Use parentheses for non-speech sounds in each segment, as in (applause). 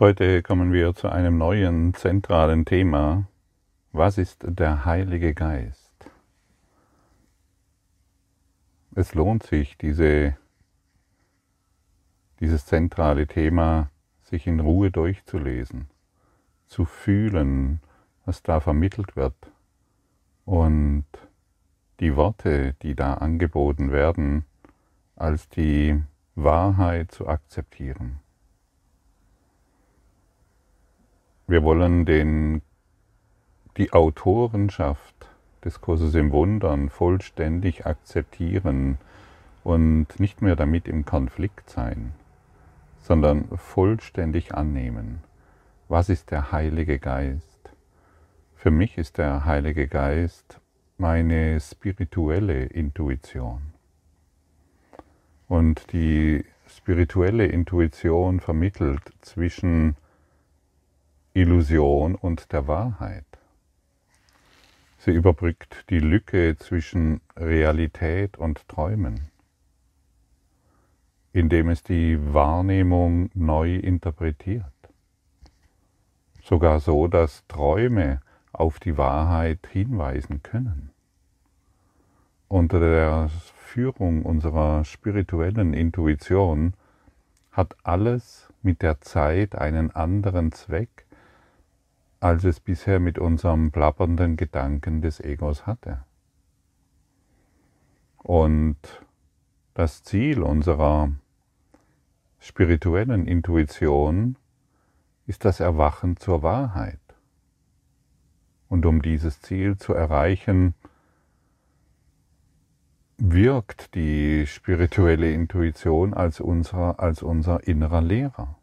Heute kommen wir zu einem neuen zentralen Thema. Was ist der Heilige Geist? Es lohnt sich, diese, dieses zentrale Thema sich in Ruhe durchzulesen, zu fühlen, was da vermittelt wird und die Worte, die da angeboten werden, als die Wahrheit zu akzeptieren. Wir wollen den, die Autorenschaft des Kurses im Wundern vollständig akzeptieren und nicht mehr damit im Konflikt sein, sondern vollständig annehmen. Was ist der Heilige Geist? Für mich ist der Heilige Geist meine spirituelle Intuition. Und die spirituelle Intuition vermittelt zwischen Illusion und der Wahrheit. Sie überbrückt die Lücke zwischen Realität und Träumen, indem es die Wahrnehmung neu interpretiert. Sogar so, dass Träume auf die Wahrheit hinweisen können. Unter der Führung unserer spirituellen Intuition hat alles mit der Zeit einen anderen Zweck als es bisher mit unserem plappernden Gedanken des Egos hatte. Und das Ziel unserer spirituellen Intuition ist das Erwachen zur Wahrheit. Und um dieses Ziel zu erreichen, wirkt die spirituelle Intuition als unser, als unser innerer Lehrer.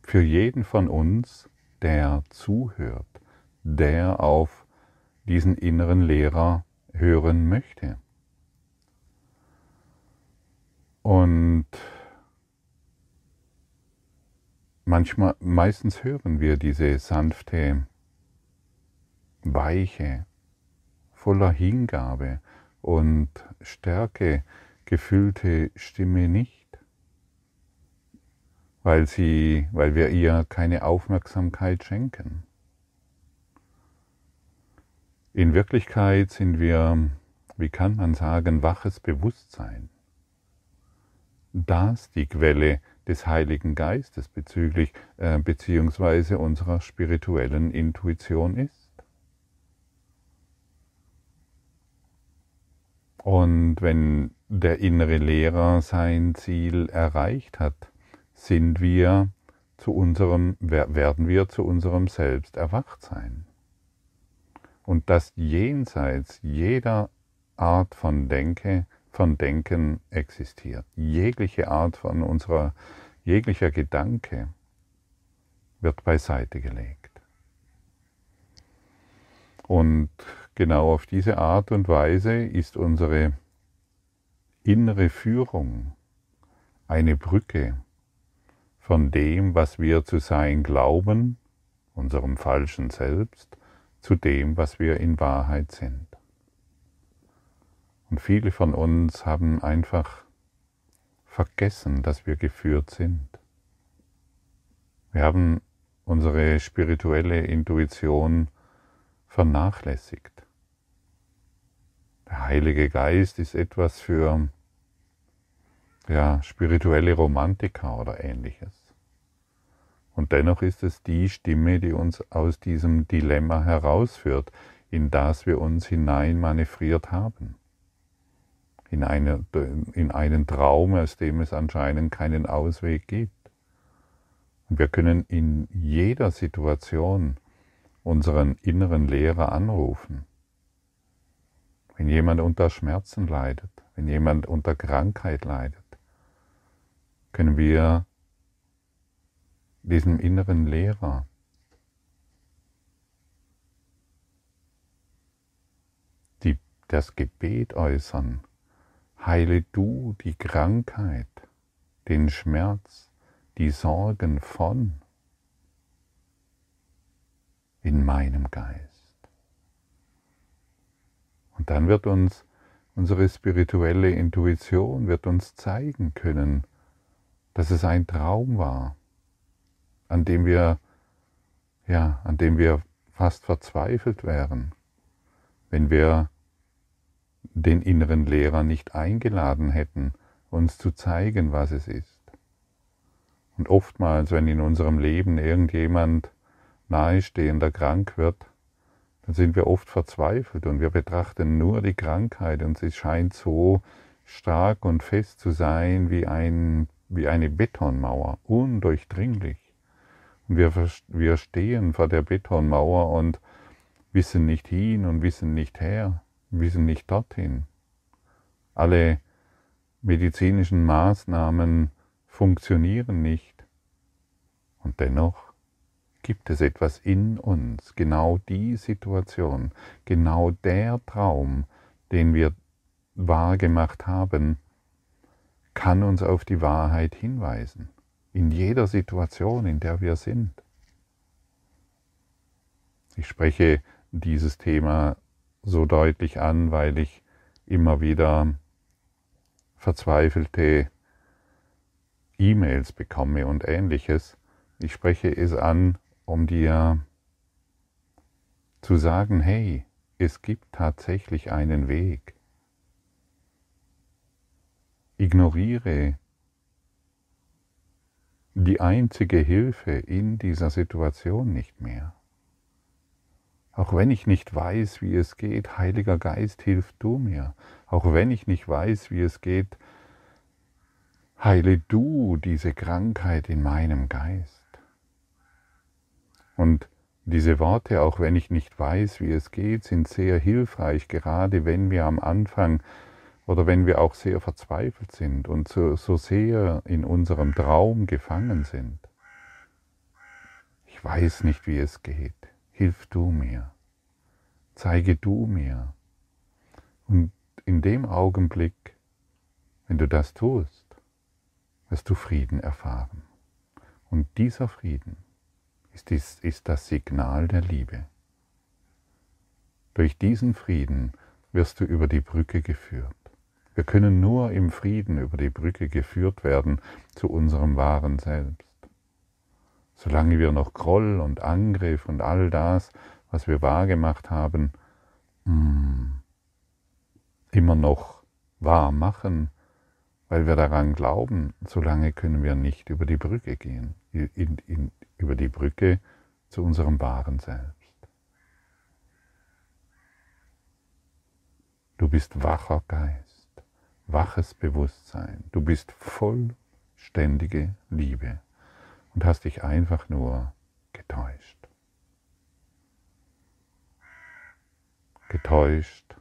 Für jeden von uns der zuhört, der auf diesen inneren Lehrer hören möchte. Und manchmal, meistens hören wir diese sanfte, weiche, voller Hingabe und Stärke gefüllte Stimme nicht weil, sie, weil wir ihr keine Aufmerksamkeit schenken. In Wirklichkeit sind wir, wie kann man sagen, waches Bewusstsein, das die Quelle des Heiligen Geistes bezüglich äh, beziehungsweise unserer spirituellen Intuition ist. Und wenn der innere Lehrer sein Ziel erreicht hat, sind wir zu unserem, werden wir zu unserem Selbst erwacht sein. Und das jenseits jeder Art von Denke, von Denken existiert. Jegliche Art von unserer, jeglicher Gedanke wird beiseite gelegt. Und genau auf diese Art und Weise ist unsere innere Führung eine Brücke von dem, was wir zu sein glauben, unserem falschen Selbst, zu dem, was wir in Wahrheit sind. Und viele von uns haben einfach vergessen, dass wir geführt sind. Wir haben unsere spirituelle Intuition vernachlässigt. Der Heilige Geist ist etwas für ja, spirituelle Romantiker oder ähnliches. Und dennoch ist es die Stimme, die uns aus diesem Dilemma herausführt, in das wir uns hinein manövriert haben. In, eine, in einen Traum, aus dem es anscheinend keinen Ausweg gibt. Und wir können in jeder Situation unseren inneren Lehrer anrufen. Wenn jemand unter Schmerzen leidet, wenn jemand unter Krankheit leidet, können wir diesem inneren Lehrer. Die, das Gebet äußern, heile du die Krankheit, den Schmerz, die Sorgen von in meinem Geist. Und dann wird uns unsere spirituelle Intuition wird uns zeigen können, dass es ein Traum war, an dem wir, ja, an dem wir fast verzweifelt wären, wenn wir den inneren Lehrer nicht eingeladen hätten, uns zu zeigen, was es ist. Und oftmals, wenn in unserem Leben irgendjemand nahestehender krank wird, dann sind wir oft verzweifelt und wir betrachten nur die Krankheit und sie scheint so stark und fest zu sein wie, ein, wie eine Betonmauer, undurchdringlich. Wir, wir stehen vor der Betonmauer und wissen nicht hin und wissen nicht her, wissen nicht dorthin. Alle medizinischen Maßnahmen funktionieren nicht. Und dennoch gibt es etwas in uns, genau die Situation, genau der Traum, den wir wahrgemacht haben, kann uns auf die Wahrheit hinweisen, in jeder Situation, in der wir sind. Ich spreche dieses Thema so deutlich an, weil ich immer wieder verzweifelte E-Mails bekomme und ähnliches. Ich spreche es an, um dir zu sagen, hey, es gibt tatsächlich einen Weg. Ignoriere die einzige Hilfe in dieser Situation nicht mehr. Auch wenn ich nicht weiß, wie es geht, Heiliger Geist, hilf du mir. Auch wenn ich nicht weiß, wie es geht, heile du diese Krankheit in meinem Geist. Und diese Worte, auch wenn ich nicht weiß, wie es geht, sind sehr hilfreich, gerade wenn wir am Anfang oder wenn wir auch sehr verzweifelt sind und so, so sehr in unserem Traum gefangen sind. Ich weiß nicht, wie es geht. Hilf du mir. Zeige du mir. Und in dem Augenblick, wenn du das tust, wirst du Frieden erfahren. Und dieser Frieden ist, dies, ist das Signal der Liebe. Durch diesen Frieden wirst du über die Brücke geführt. Wir können nur im Frieden über die Brücke geführt werden zu unserem wahren Selbst. Solange wir noch Groll und Angriff und all das, was wir wahrgemacht haben, mm, immer noch wahr machen, weil wir daran glauben, solange können wir nicht über die Brücke gehen, in, in, über die Brücke zu unserem wahren Selbst. Du bist wacher Geist, waches Bewusstsein, du bist vollständige Liebe und hast dich einfach nur getäuscht. Getäuscht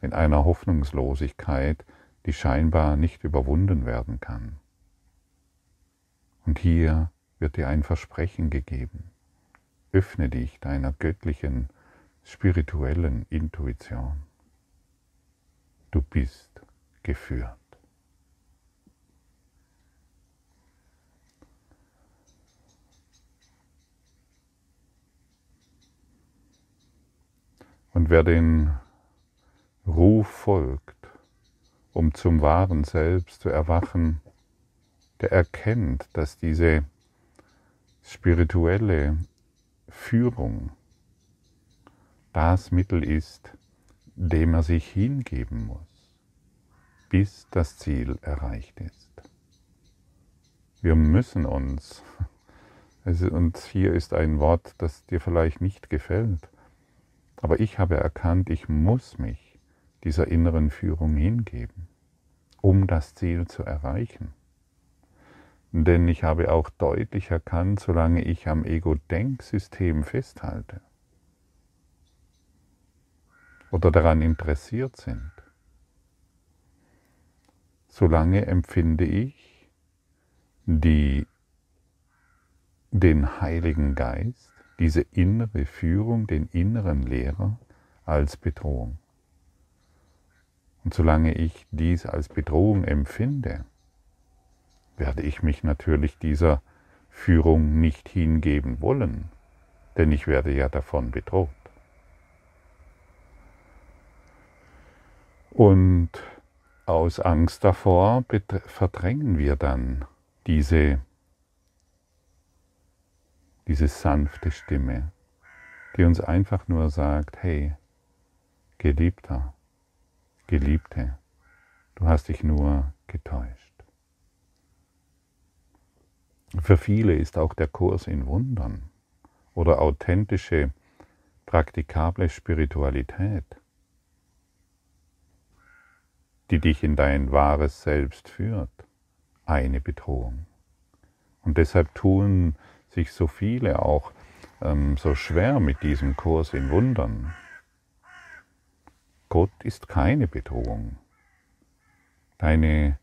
in einer Hoffnungslosigkeit, die scheinbar nicht überwunden werden kann. Und hier wird dir ein Versprechen gegeben. Öffne dich deiner göttlichen, spirituellen Intuition. Du bist geführt. Und wer den Ruf folgt, um zum wahren Selbst zu erwachen, der erkennt, dass diese spirituelle Führung das Mittel ist, dem er sich hingeben muss, bis das Ziel erreicht ist. Wir müssen uns, (laughs) und hier ist ein Wort, das dir vielleicht nicht gefällt, aber ich habe erkannt, ich muss mich dieser inneren Führung hingeben, um das Ziel zu erreichen. Denn ich habe auch deutlich erkannt, solange ich am Ego-Denksystem festhalte oder daran interessiert sind, solange empfinde ich die, den Heiligen Geist, diese innere Führung, den inneren Lehrer als Bedrohung. Und solange ich dies als Bedrohung empfinde, werde ich mich natürlich dieser Führung nicht hingeben wollen, denn ich werde ja davon bedroht. Und aus Angst davor verdrängen wir dann diese diese sanfte Stimme, die uns einfach nur sagt, hey, Geliebter, Geliebte, du hast dich nur getäuscht. Für viele ist auch der Kurs in Wundern oder authentische, praktikable Spiritualität, die dich in dein wahres Selbst führt, eine Bedrohung. Und deshalb tun sich so viele auch ähm, so schwer mit diesem Kurs in Wundern. Gott ist keine Bedrohung. Deine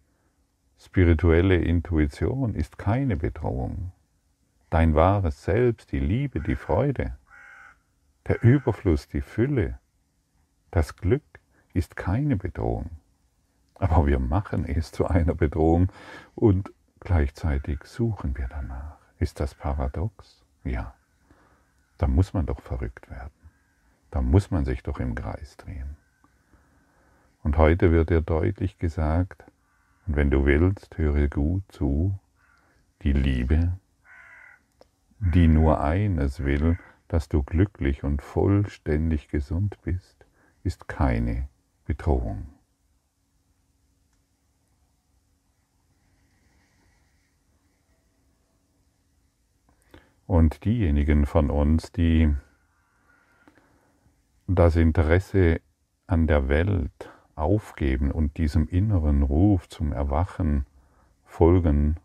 spirituelle Intuition ist keine Bedrohung. Dein wahres Selbst, die Liebe, die Freude, der Überfluss, die Fülle, das Glück ist keine Bedrohung. Aber wir machen es zu einer Bedrohung und gleichzeitig suchen wir danach. Ist das paradox? Ja. Da muss man doch verrückt werden. Da muss man sich doch im Kreis drehen. Und heute wird dir deutlich gesagt, und wenn du willst, höre gut zu, die Liebe, die nur eines will, dass du glücklich und vollständig gesund bist, ist keine Bedrohung. Und diejenigen von uns, die das Interesse an der Welt aufgeben und diesem inneren Ruf zum Erwachen folgen,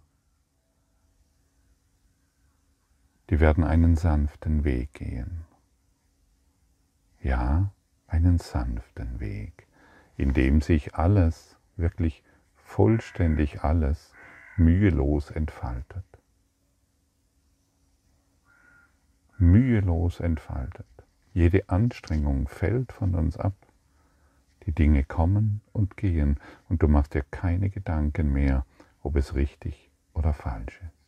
die werden einen sanften Weg gehen. Ja, einen sanften Weg, in dem sich alles, wirklich vollständig alles, mühelos entfaltet. Mühelos entfaltet. Jede Anstrengung fällt von uns ab. Die Dinge kommen und gehen und du machst dir keine Gedanken mehr, ob es richtig oder falsch ist.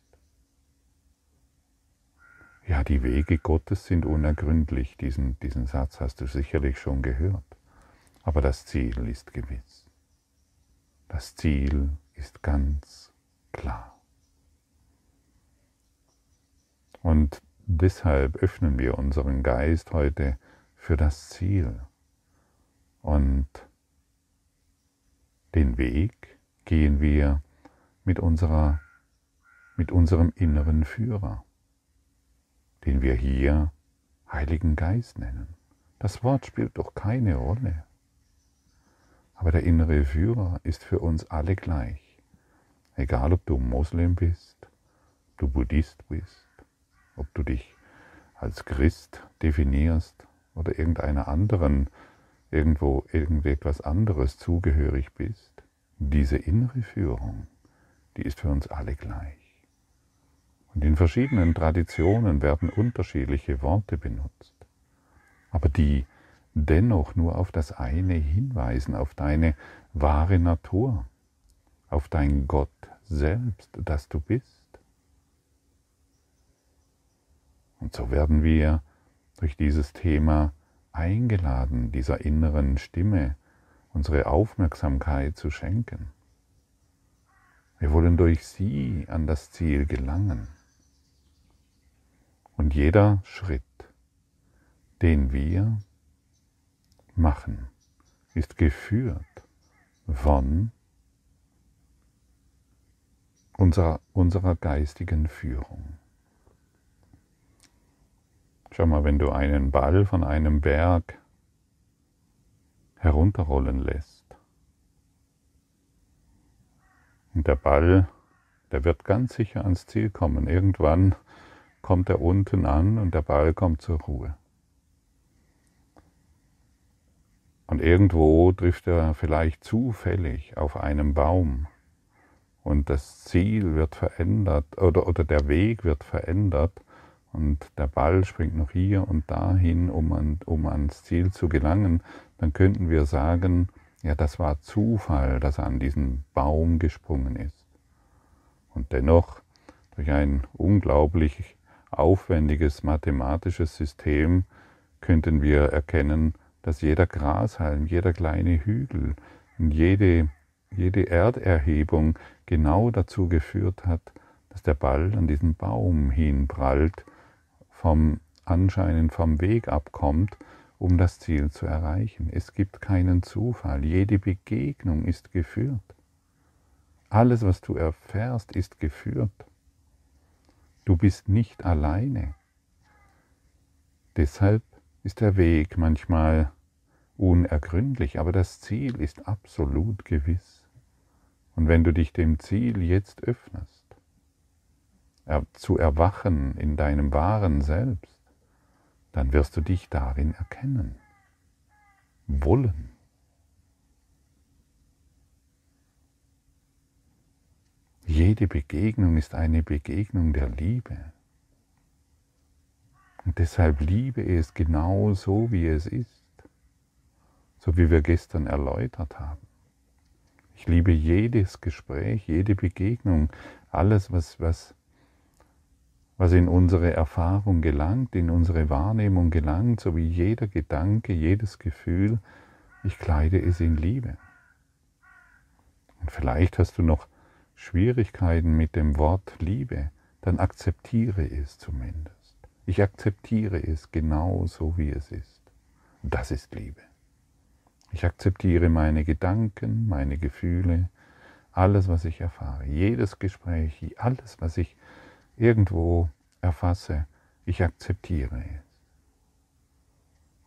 Ja, die Wege Gottes sind unergründlich. Diesen, diesen Satz hast du sicherlich schon gehört. Aber das Ziel ist gewiss. Das Ziel ist ganz klar. Und deshalb öffnen wir unseren Geist heute für das Ziel. Und den Weg gehen wir mit, unserer, mit unserem inneren Führer, den wir hier Heiligen Geist nennen. Das Wort spielt doch keine Rolle. Aber der innere Führer ist für uns alle gleich. Egal ob du Moslem bist, du Buddhist bist, ob du dich als Christ definierst oder irgendeiner anderen, irgendwo irgendetwas anderes zugehörig bist, diese innere Führung, die ist für uns alle gleich. Und in verschiedenen Traditionen werden unterschiedliche Worte benutzt, aber die dennoch nur auf das eine hinweisen, auf deine wahre Natur, auf dein Gott selbst, das du bist. Und so werden wir durch dieses Thema eingeladen, dieser inneren Stimme unsere Aufmerksamkeit zu schenken. Wir wollen durch sie an das Ziel gelangen. Und jeder Schritt, den wir machen, ist geführt von unserer, unserer geistigen Führung. Schau mal, wenn du einen Ball von einem Berg herunterrollen lässt. Und der Ball, der wird ganz sicher ans Ziel kommen. Irgendwann kommt er unten an und der Ball kommt zur Ruhe. Und irgendwo trifft er vielleicht zufällig auf einen Baum und das Ziel wird verändert oder, oder der Weg wird verändert und der Ball springt noch hier und dahin, um, an, um ans Ziel zu gelangen, dann könnten wir sagen, ja, das war Zufall, dass er an diesen Baum gesprungen ist. Und dennoch, durch ein unglaublich aufwendiges mathematisches System, könnten wir erkennen, dass jeder Grashalm, jeder kleine Hügel und jede, jede Erderhebung genau dazu geführt hat, dass der Ball an diesen Baum hinprallt vom anscheinend vom Weg abkommt, um das Ziel zu erreichen. Es gibt keinen Zufall. Jede Begegnung ist geführt. Alles, was du erfährst, ist geführt. Du bist nicht alleine. Deshalb ist der Weg manchmal unergründlich, aber das Ziel ist absolut gewiss. Und wenn du dich dem Ziel jetzt öffnest, zu erwachen in deinem wahren Selbst, dann wirst du dich darin erkennen, wollen. Jede Begegnung ist eine Begegnung der Liebe. Und deshalb liebe es genau so, wie es ist, so wie wir gestern erläutert haben. Ich liebe jedes Gespräch, jede Begegnung, alles, was, was was in unsere Erfahrung gelangt, in unsere Wahrnehmung gelangt, so wie jeder Gedanke, jedes Gefühl, ich kleide es in Liebe. Und vielleicht hast du noch Schwierigkeiten mit dem Wort Liebe, dann akzeptiere es zumindest. Ich akzeptiere es genau so, wie es ist. Das ist Liebe. Ich akzeptiere meine Gedanken, meine Gefühle, alles, was ich erfahre, jedes Gespräch, alles, was ich irgendwo erfasse, ich akzeptiere es.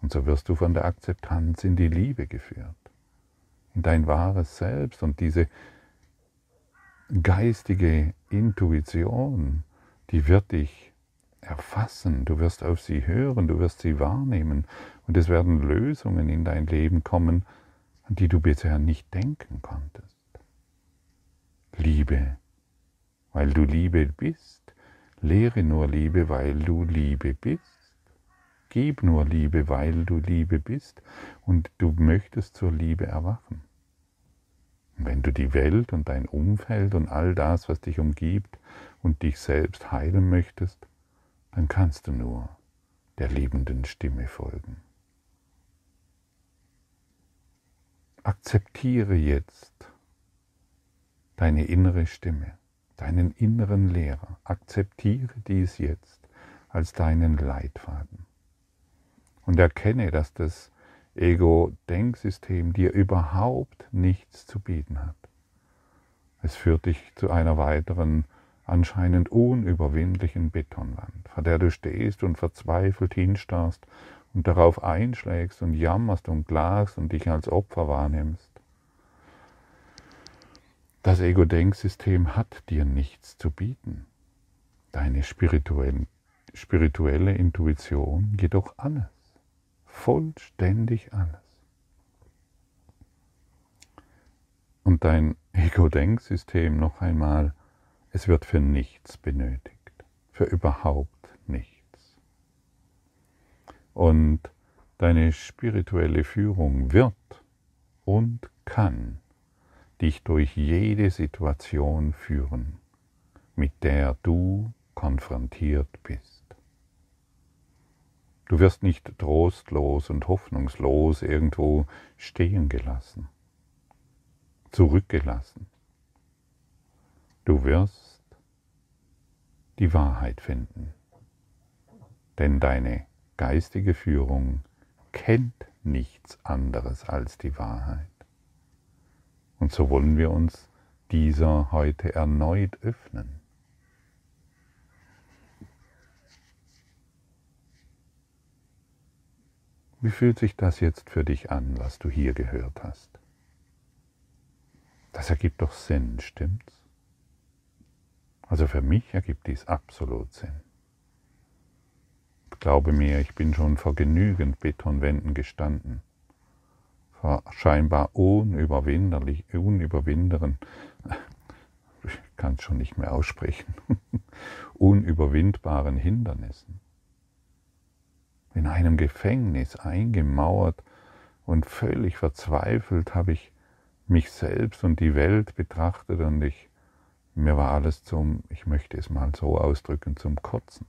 Und so wirst du von der Akzeptanz in die Liebe geführt, in dein wahres Selbst und diese geistige Intuition, die wird dich erfassen, du wirst auf sie hören, du wirst sie wahrnehmen und es werden Lösungen in dein Leben kommen, an die du bisher nicht denken konntest. Liebe, weil du Liebe bist, Lehre nur Liebe, weil du Liebe bist. Gib nur Liebe, weil du Liebe bist und du möchtest zur Liebe erwachen. Wenn du die Welt und dein Umfeld und all das, was dich umgibt und dich selbst heilen möchtest, dann kannst du nur der liebenden Stimme folgen. Akzeptiere jetzt deine innere Stimme deinen inneren Lehrer. Akzeptiere dies jetzt als deinen Leitfaden. Und erkenne, dass das Ego-Denksystem dir überhaupt nichts zu bieten hat. Es führt dich zu einer weiteren, anscheinend unüberwindlichen Betonwand, vor der du stehst und verzweifelt hinstarrst und darauf einschlägst und jammerst und klagst und dich als Opfer wahrnimmst. Das Ego-Denksystem hat dir nichts zu bieten. Deine spirituelle, Intuition jedoch alles. Vollständig alles. Und dein Ego-Denksystem noch einmal, es wird für nichts benötigt. Für überhaupt nichts. Und deine spirituelle Führung wird und kann dich durch jede Situation führen, mit der du konfrontiert bist. Du wirst nicht trostlos und hoffnungslos irgendwo stehen gelassen, zurückgelassen. Du wirst die Wahrheit finden, denn deine geistige Führung kennt nichts anderes als die Wahrheit. Und so wollen wir uns dieser heute erneut öffnen. Wie fühlt sich das jetzt für dich an, was du hier gehört hast? Das ergibt doch Sinn, stimmt's? Also für mich ergibt dies absolut Sinn. Glaube mir, ich bin schon vor genügend Betonwänden gestanden scheinbar unüberwinderlich, unüberwinderen, ich kann es schon nicht mehr aussprechen, (laughs) unüberwindbaren Hindernissen. In einem Gefängnis eingemauert und völlig verzweifelt habe ich mich selbst und die Welt betrachtet und ich, mir war alles zum, ich möchte es mal so ausdrücken, zum Kotzen.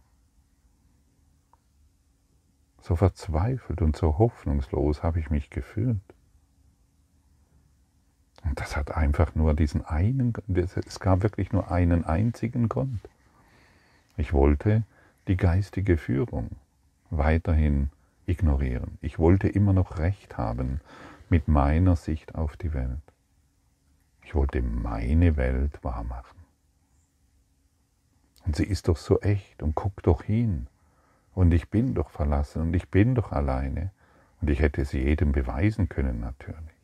So verzweifelt und so hoffnungslos habe ich mich gefühlt. Und das hat einfach nur diesen einen, es gab wirklich nur einen einzigen Grund. Ich wollte die geistige Führung weiterhin ignorieren. Ich wollte immer noch recht haben mit meiner Sicht auf die Welt. Ich wollte meine Welt wahrmachen. Und sie ist doch so echt und guck doch hin. Und ich bin doch verlassen und ich bin doch alleine. Und ich hätte es jedem beweisen können natürlich.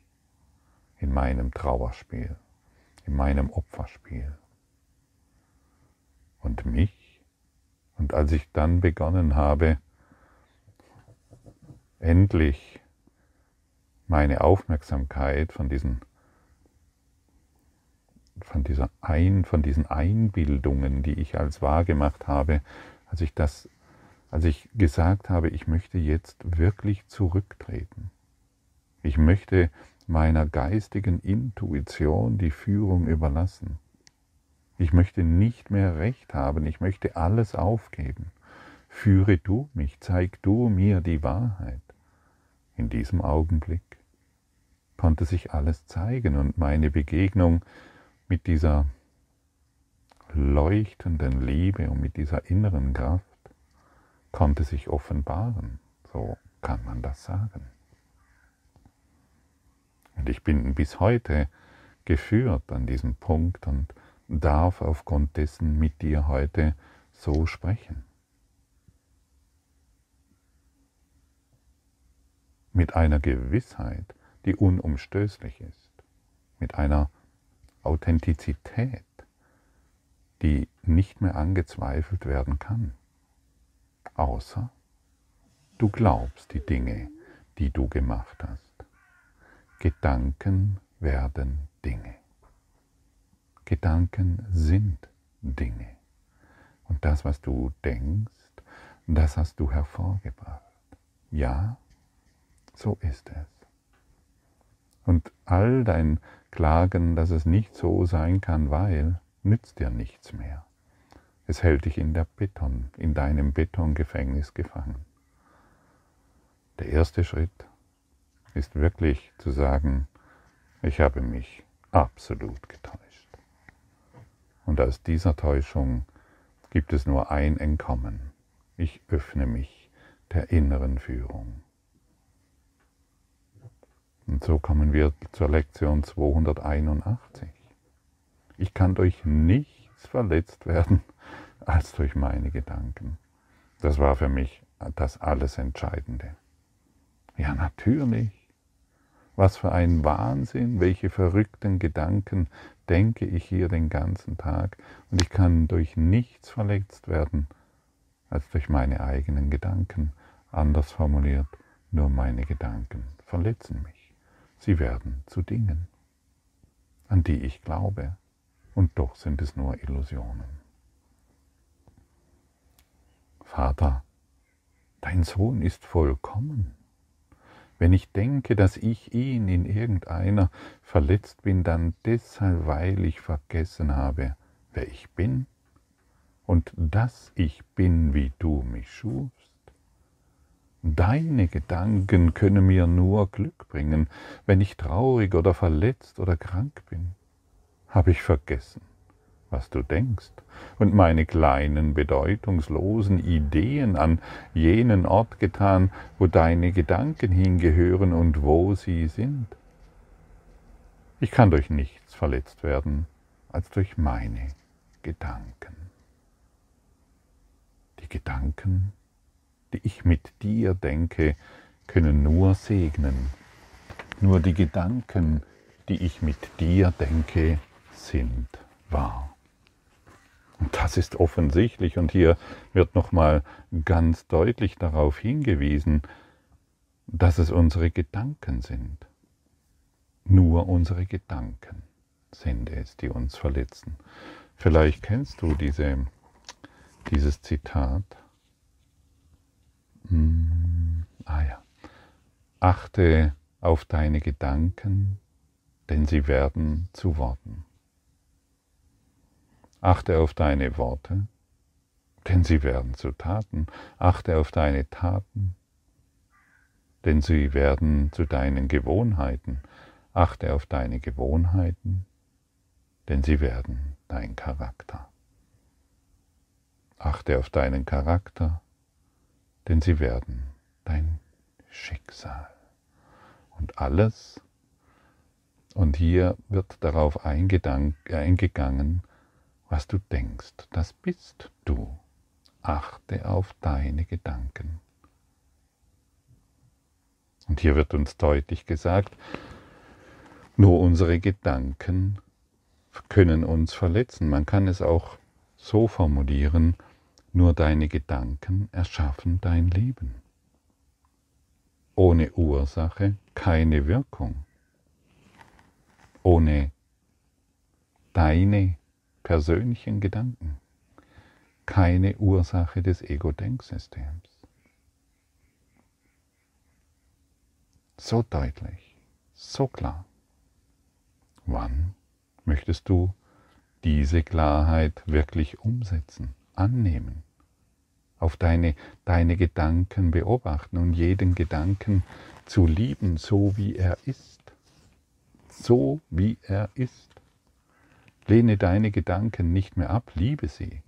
In meinem Trauerspiel, in meinem Opferspiel. Und mich. Und als ich dann begonnen habe, endlich meine Aufmerksamkeit von diesen von, dieser Ein, von diesen Einbildungen, die ich als wahr gemacht habe, als ich das, als ich gesagt habe, ich möchte jetzt wirklich zurücktreten. Ich möchte meiner geistigen Intuition die Führung überlassen. Ich möchte nicht mehr Recht haben, ich möchte alles aufgeben. Führe du mich, zeig du mir die Wahrheit. In diesem Augenblick konnte sich alles zeigen und meine Begegnung mit dieser leuchtenden Liebe und mit dieser inneren Kraft konnte sich offenbaren. So kann man das sagen. Und ich bin bis heute geführt an diesem Punkt und darf aufgrund dessen mit dir heute so sprechen. Mit einer Gewissheit, die unumstößlich ist, mit einer Authentizität, die nicht mehr angezweifelt werden kann, außer du glaubst die Dinge, die du gemacht hast. Gedanken werden Dinge. Gedanken sind Dinge. Und das, was du denkst, das hast du hervorgebracht. Ja, so ist es. Und all dein Klagen, dass es nicht so sein kann, weil, nützt dir nichts mehr. Es hält dich in der Beton, in deinem Betongefängnis gefangen. Der erste Schritt ist wirklich zu sagen, ich habe mich absolut getäuscht. Und aus dieser Täuschung gibt es nur ein Entkommen. Ich öffne mich der inneren Führung. Und so kommen wir zur Lektion 281. Ich kann durch nichts verletzt werden (laughs) als durch meine Gedanken. Das war für mich das alles Entscheidende. Ja, natürlich. Was für ein Wahnsinn, welche verrückten Gedanken denke ich hier den ganzen Tag und ich kann durch nichts verletzt werden als durch meine eigenen Gedanken. Anders formuliert, nur meine Gedanken verletzen mich. Sie werden zu Dingen, an die ich glaube, und doch sind es nur Illusionen. Vater, dein Sohn ist vollkommen. Wenn ich denke, dass ich ihn in irgendeiner verletzt bin, dann deshalb, weil ich vergessen habe, wer ich bin und dass ich bin, wie du mich schufst. Deine Gedanken können mir nur Glück bringen, wenn ich traurig oder verletzt oder krank bin. Habe ich vergessen, was du denkst und meine kleinen bedeutungslosen Ideen an jenen Ort getan, wo deine Gedanken hingehören und wo sie sind. Ich kann durch nichts verletzt werden als durch meine Gedanken. Die Gedanken die ich mit dir denke, können nur segnen. Nur die Gedanken, die ich mit dir denke, sind wahr. Das ist offensichtlich und hier wird nochmal ganz deutlich darauf hingewiesen, dass es unsere Gedanken sind. Nur unsere Gedanken sind es, die uns verletzen. Vielleicht kennst du diese, dieses Zitat. Hm, ah ja. Achte auf deine Gedanken, denn sie werden zu Worten. Achte auf deine Worte, denn sie werden zu Taten. Achte auf deine Taten, denn sie werden zu deinen Gewohnheiten. Achte auf deine Gewohnheiten, denn sie werden dein Charakter. Achte auf deinen Charakter, denn sie werden dein Schicksal. Und alles, und hier wird darauf eingegangen, was du denkst, das bist du. Achte auf deine Gedanken. Und hier wird uns deutlich gesagt, nur unsere Gedanken können uns verletzen. Man kann es auch so formulieren, nur deine Gedanken erschaffen dein Leben. Ohne Ursache keine Wirkung. Ohne deine persönlichen Gedanken keine Ursache des Ego-Denksystems. So deutlich, so klar. Wann möchtest du diese Klarheit wirklich umsetzen, annehmen, auf deine, deine Gedanken beobachten und jeden Gedanken zu lieben, so wie er ist, so wie er ist. Lehne deine Gedanken nicht mehr ab, liebe sie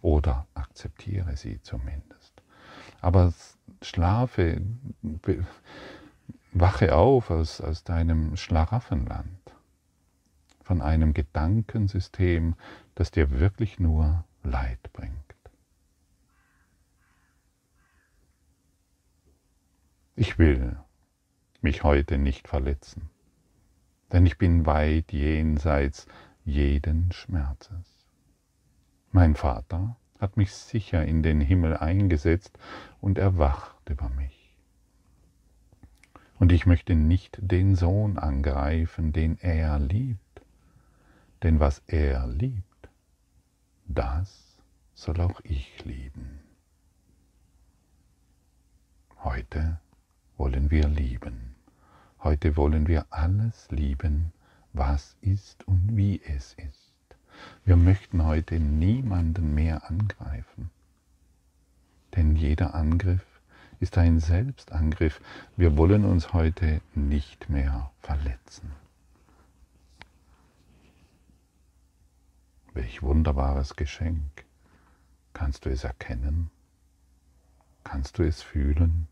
oder akzeptiere sie zumindest. Aber schlafe, wache auf aus, aus deinem Schlaraffenland von einem Gedankensystem, das dir wirklich nur Leid bringt. Ich will mich heute nicht verletzen, denn ich bin weit jenseits jeden Schmerzes. Mein Vater hat mich sicher in den Himmel eingesetzt und erwacht über mich. Und ich möchte nicht den Sohn angreifen, den er liebt, denn was er liebt, das soll auch ich lieben. Heute wollen wir lieben. Heute wollen wir alles lieben, was ist und wie es ist. Wir möchten heute niemanden mehr angreifen. Denn jeder Angriff ist ein Selbstangriff. Wir wollen uns heute nicht mehr verletzen. Welch wunderbares Geschenk. Kannst du es erkennen? Kannst du es fühlen?